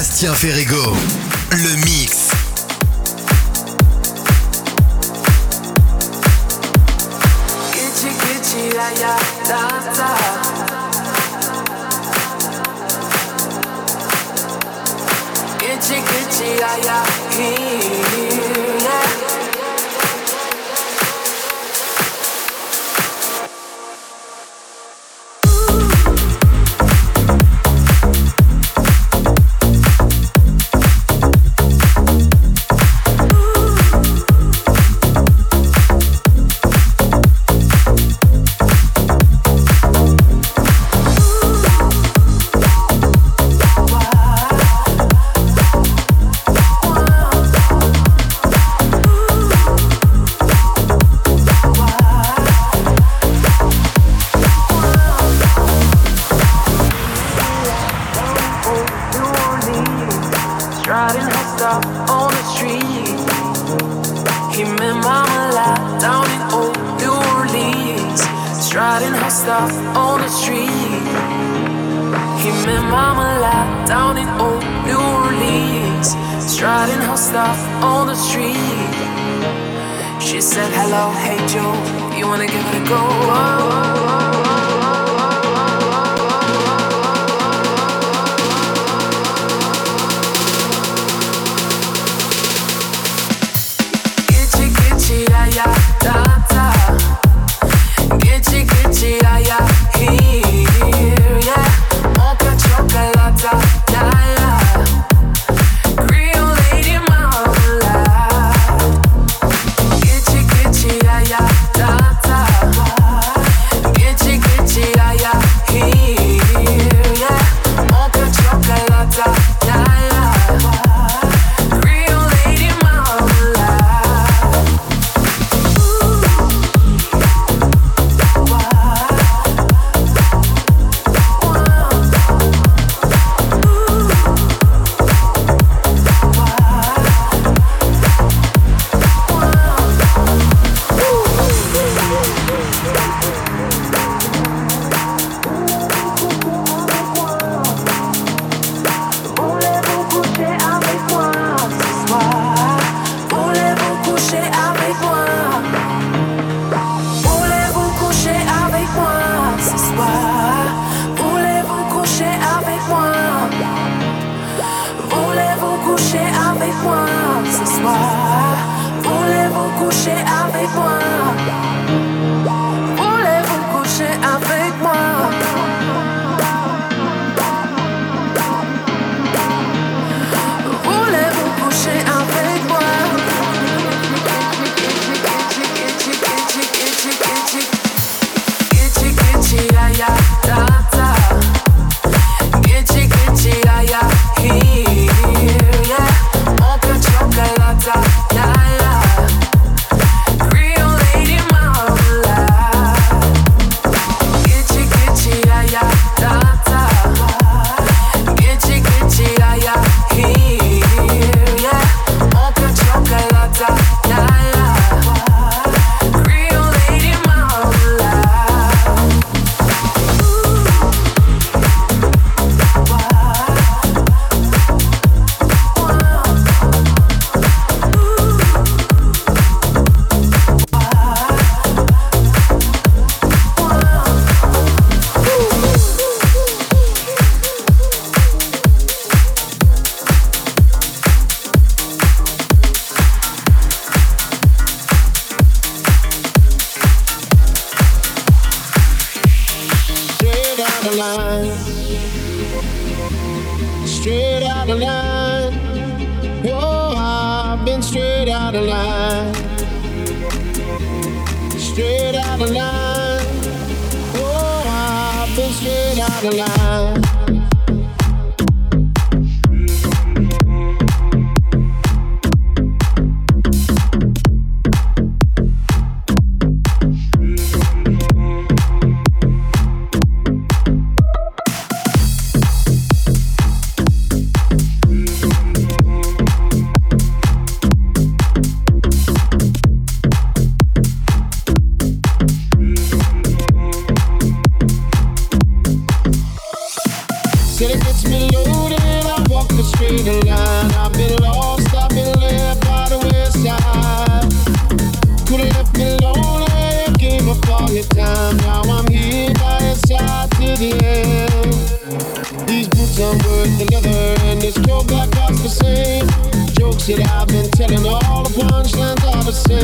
Bastien Ferrego. Le mix.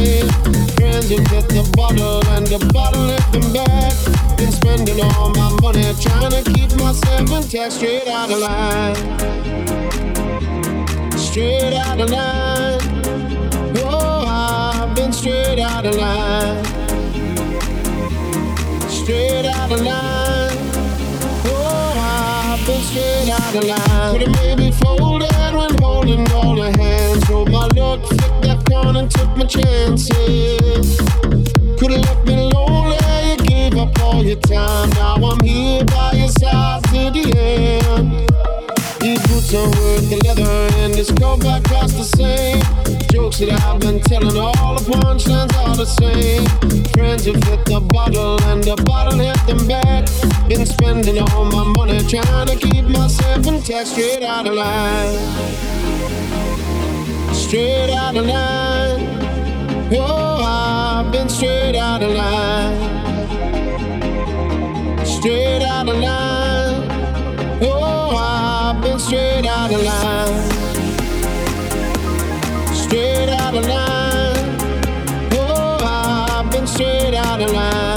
The. Friends who hit the bottle, and the bottle left them back. Been spending all my money trying to keep myself intact, straight out of line. Straight out of line. Oh, I've been straight out of line. Straight out of line. Oh, I've been straight out of line. Could've maybe folded when holding all the hands. Rolled my luck, coin and took my chances. Could've left me lonely, you gave up all your time. Now I'm here by your side to the end. These boots are worth the leather and this coat back cost the same. Jokes that I've been telling, all the punchlines are the same. Friends have hit the bottle and the bottle hit them back. Been spending all my money trying to keep myself intact, straight out of line. Straight out of line. Oh, I've been straight out of line. Straight out of line. Oh, I've been straight out of line. Straight out of line. Oh, I've been straight out of line.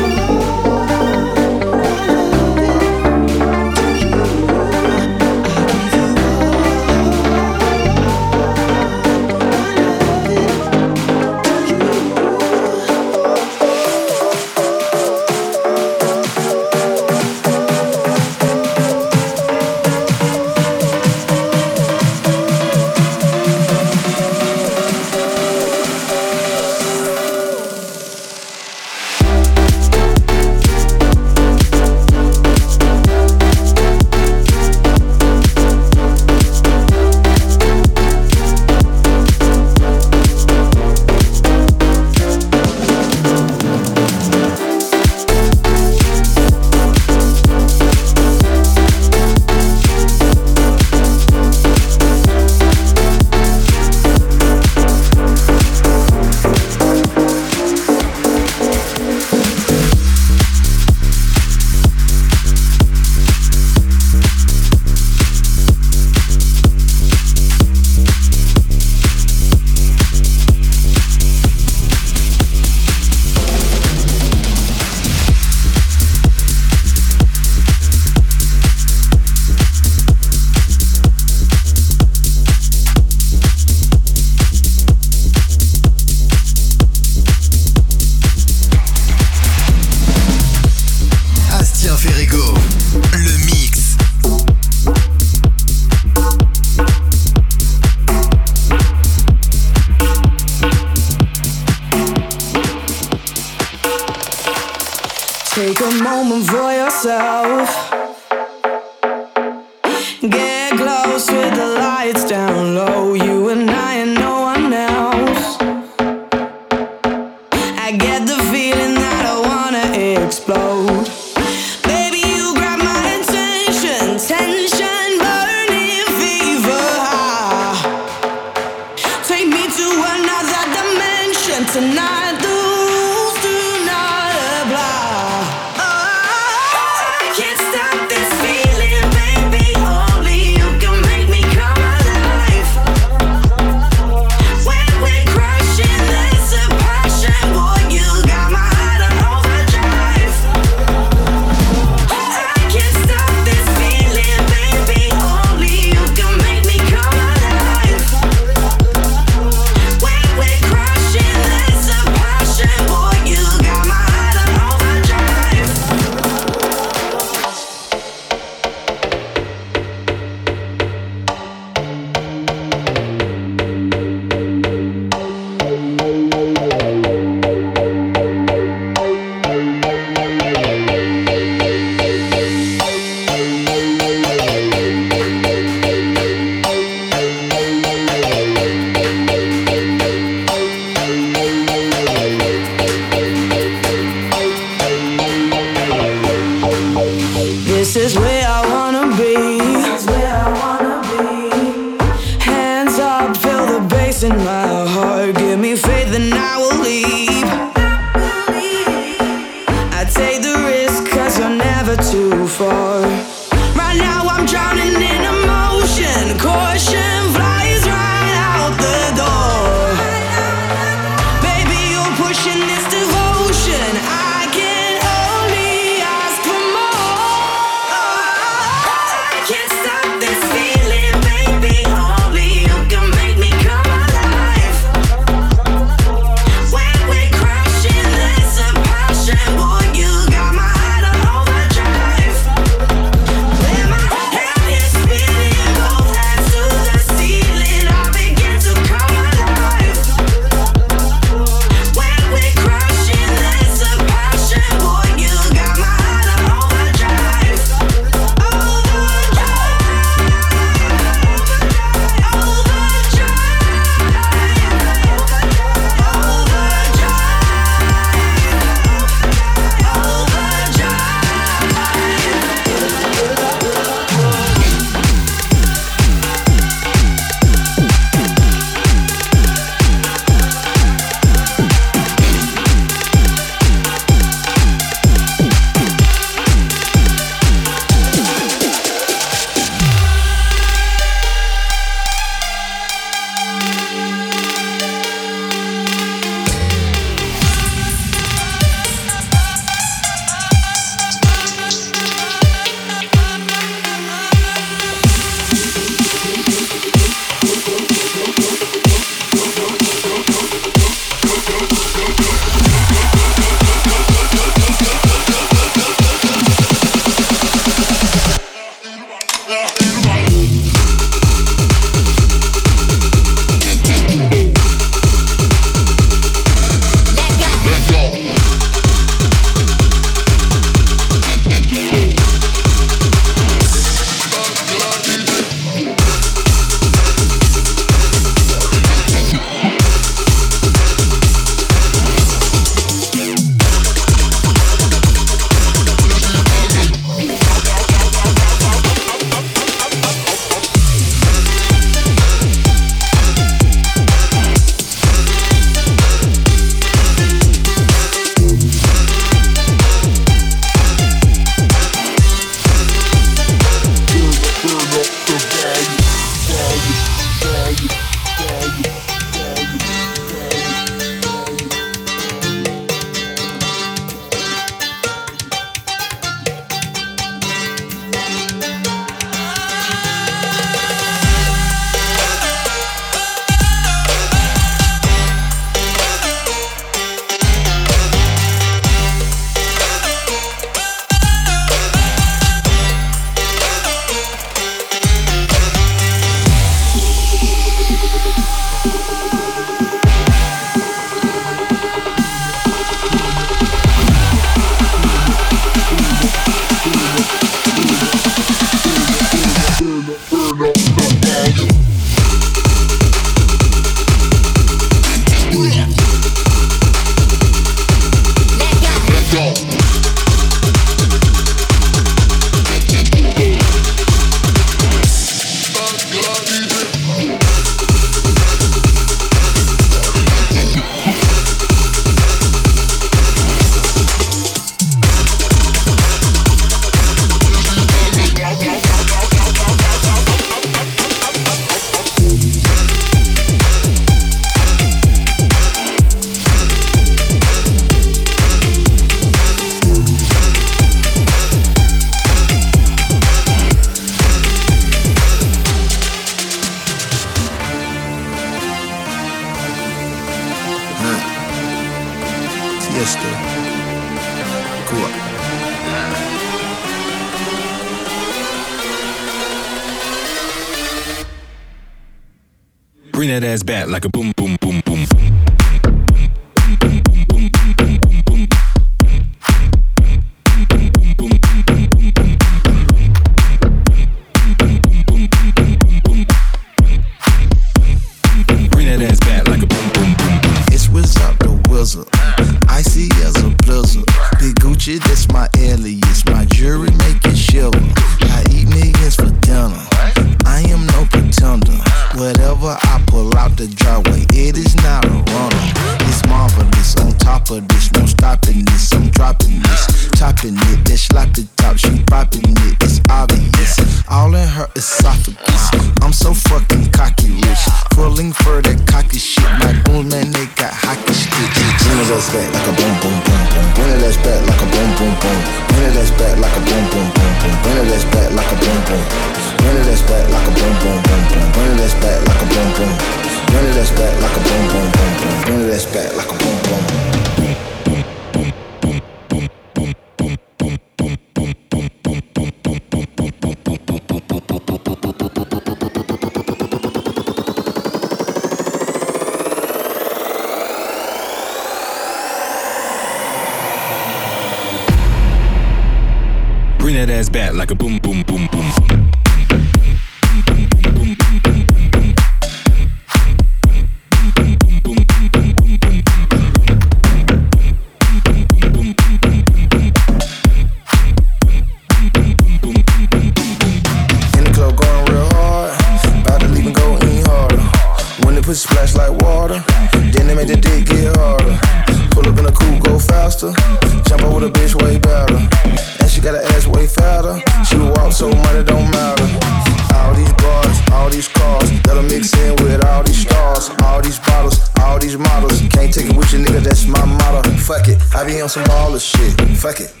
on some baller shit. Fuck it.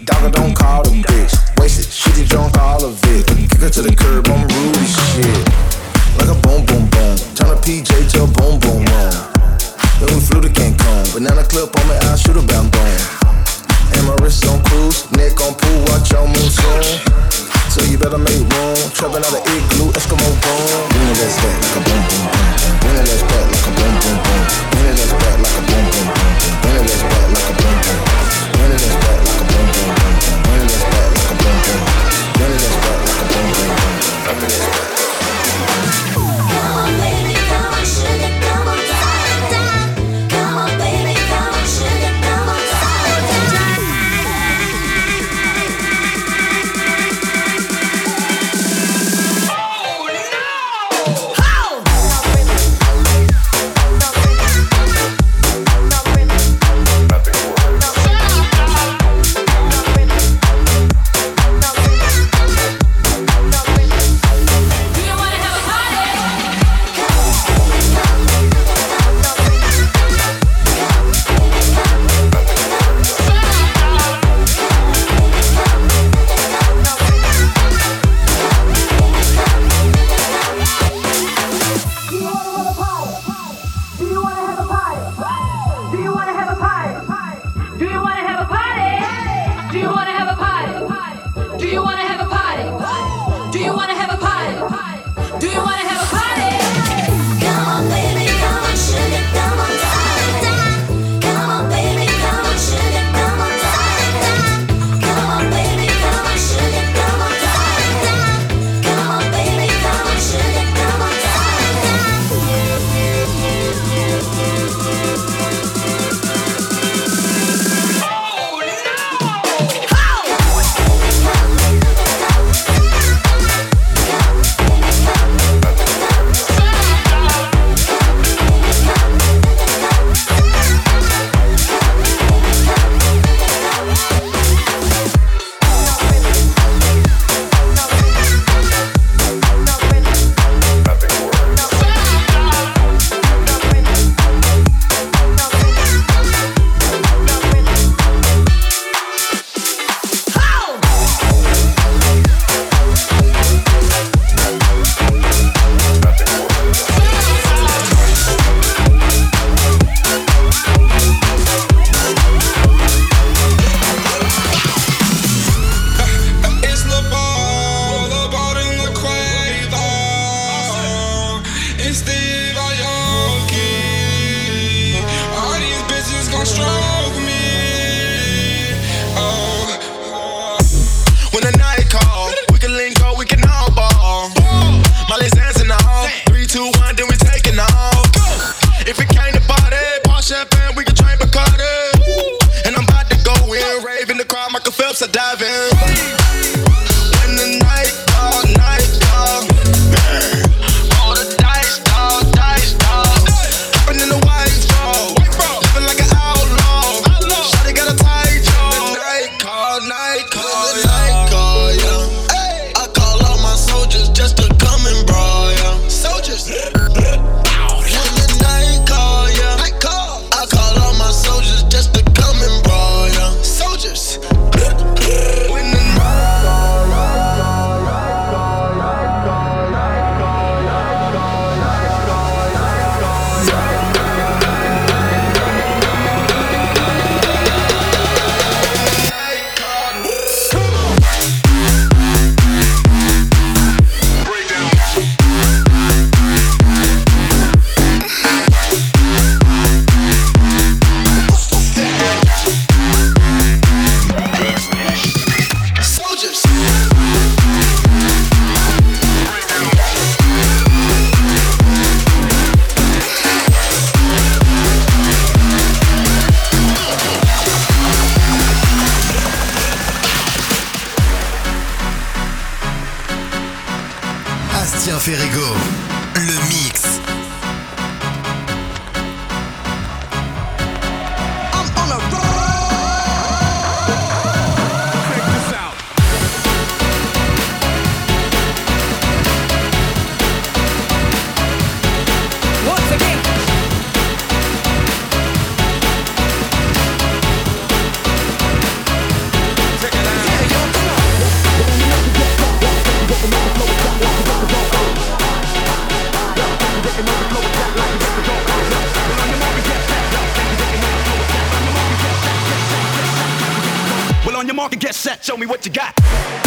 Gotcha, gotcha, gotcha, gotcha, gotcha,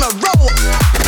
gotcha, gotcha.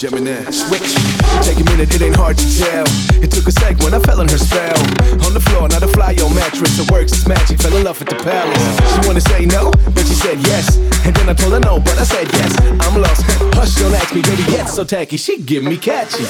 Gemini, switch. Take a minute, it ain't hard to tell. It took a sec when I fell on her spell. On the floor, not a fly on mattress. It works, it's magic. Fell in love with the palace. She wanna say no, but she said yes. And then I told her no, but I said yes. I'm lost. Hush, don't ask me, baby, get so tacky. She give me catchy.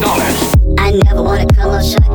Dollars. I never wanna come up short.